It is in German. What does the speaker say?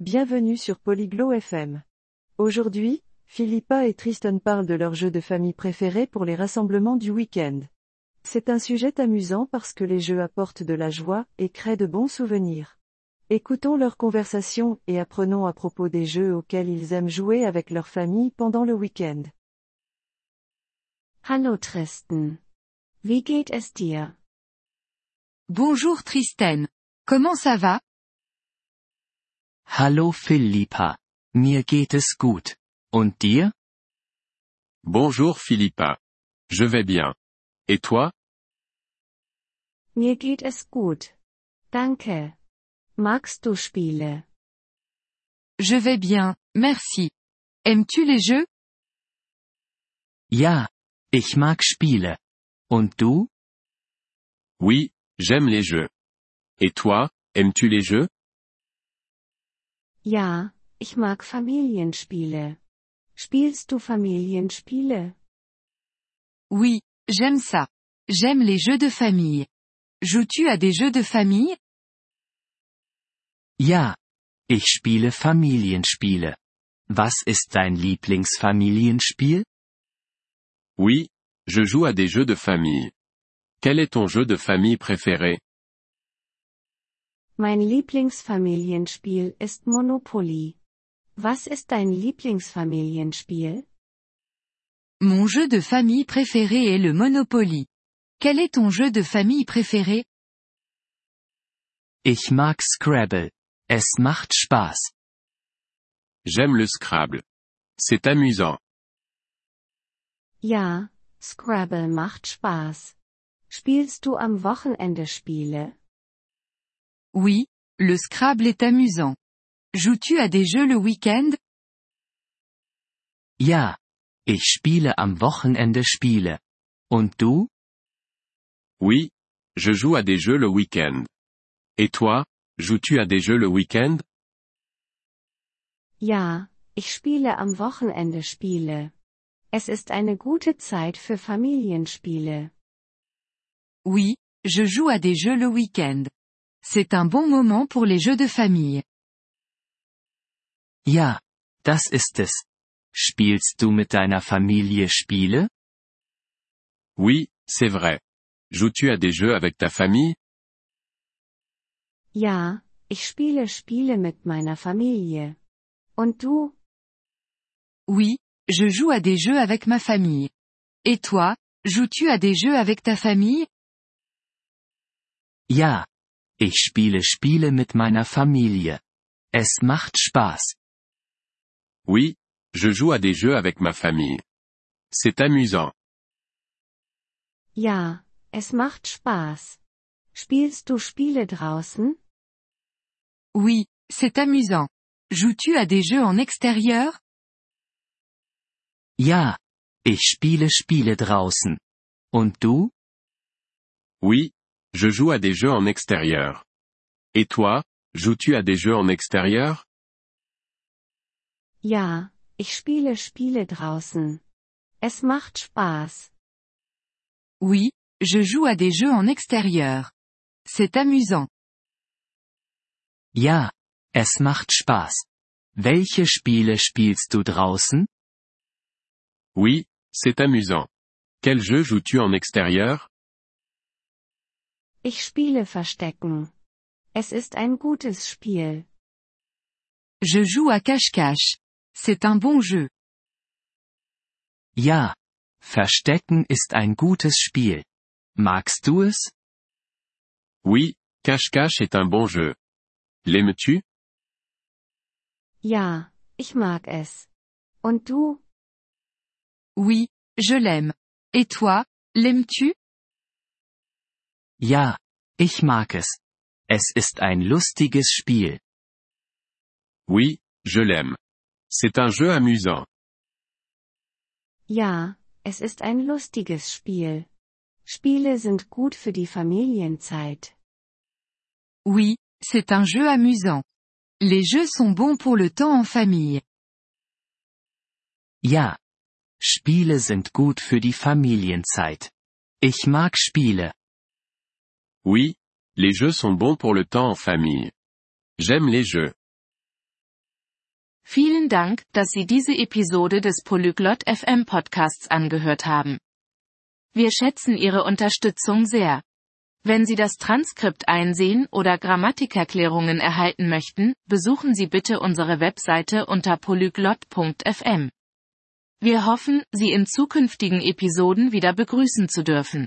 Bienvenue sur Polyglot FM. Aujourd'hui, Philippa et Tristan parlent de leur jeu de famille préféré pour les rassemblements du week-end. C'est un sujet amusant parce que les jeux apportent de la joie et créent de bons souvenirs. Écoutons leur conversation et apprenons à propos des jeux auxquels ils aiment jouer avec leur famille pendant le week-end. Hallo Tristan. Wie geht es dir? Bonjour Tristan. Comment ça va? Hallo Philippa. Mir geht es gut. Und dir? Bonjour Philippa. Je vais bien. Et toi? Mir geht es gut. Danke. Magst du Spiele? Je vais bien, merci. Aimes-tu les jeux? Ja. Ich mag Spiele. Und du? Oui, j'aime les jeux. Et toi, aimes-tu les jeux? Ja, ich mag Familienspiele. Spielst du Familienspiele? Oui, j'aime ça. J'aime les jeux de famille. Joues-tu à des jeux de famille? Ja. Ich spiele Familienspiele. Was ist dein Lieblingsfamilienspiel? Oui, je joue à des jeux de famille. Quel est ton jeu de famille préféré? Mein Lieblingsfamilienspiel ist Monopoly. Was ist dein Lieblingsfamilienspiel? Mon jeu de famille préféré est le Monopoly. Quel est ton jeu de famille préféré? Ich mag Scrabble. Es macht Spaß. J'aime le Scrabble. C'est amusant. Ja, Scrabble macht Spaß. Spielst du am Wochenende Spiele? Oui, le Scrabble est amusant. Joues-tu à des jeux le week-end? Ja. Ich spiele am Wochenende Spiele. Und du? Oui, je joue à des jeux le week-end. Et toi, joues-tu à des jeux le week-end? Ja, ich spiele am Wochenende Spiele. Es ist eine gute Zeit für Familienspiele. Oui, je joue à des jeux le week-end. C'est un bon moment pour les jeux de famille. Ja. Das ist es. Spielst du mit deiner Familie Spiele? Oui, c'est vrai. Joues-tu à des jeux avec ta famille? Ja, ich spiele Spiele mit meiner Familie. Und du? Oui, je joue à des jeux avec ma famille. Et toi, joues-tu à des jeux avec ta famille? Ja. Ich spiele Spiele mit meiner Familie. Es macht Spaß. Oui, je joue à des jeux avec ma famille. C'est amusant. Ja, es macht Spaß. Spielst du Spiele draußen? Oui, c'est amusant. Joues-tu à des jeux en extérieur? Ja. Ich spiele Spiele draußen. Und du? Oui, je joue à des jeux en extérieur. Et toi, joues-tu à des jeux en extérieur? Ja, ich spiele Spiele draußen. Es macht Spaß. Oui, je joue à des jeux en extérieur. C'est amusant. Ja. Es macht Spaß. Welche Spiele spielst du draußen? Oui, c'est amusant. Quel jeu joues-tu en extérieur? Ich spiele Verstecken. Es ist ein gutes Spiel. Je joue à cache-cache. C'est un bon jeu. Ja. Verstecken ist ein gutes Spiel. Magst du es? Oui, cache-cache est un bon jeu. L'aimes-tu? Ja, ich mag es. Und du? Oui, je l'aime. Et toi, l'aimes-tu? Ja. Ich mag es. Es ist ein lustiges Spiel. Oui, je l'aime. C'est un jeu amusant. Ja, es ist ein lustiges Spiel. Spiele sind gut für die Familienzeit. Oui, c'est un jeu amusant. Les jeux sont bons pour le temps en famille. Ja. Spiele sind gut für die Familienzeit. Ich mag Spiele. Oui, les jeux sont bons pour le temps en famille. J'aime les jeux. Vielen Dank, dass Sie diese Episode des Polyglot FM Podcasts angehört haben. Wir schätzen Ihre Unterstützung sehr. Wenn Sie das Transkript einsehen oder Grammatikerklärungen erhalten möchten, besuchen Sie bitte unsere Webseite unter polyglot.fm. Wir hoffen, Sie in zukünftigen Episoden wieder begrüßen zu dürfen.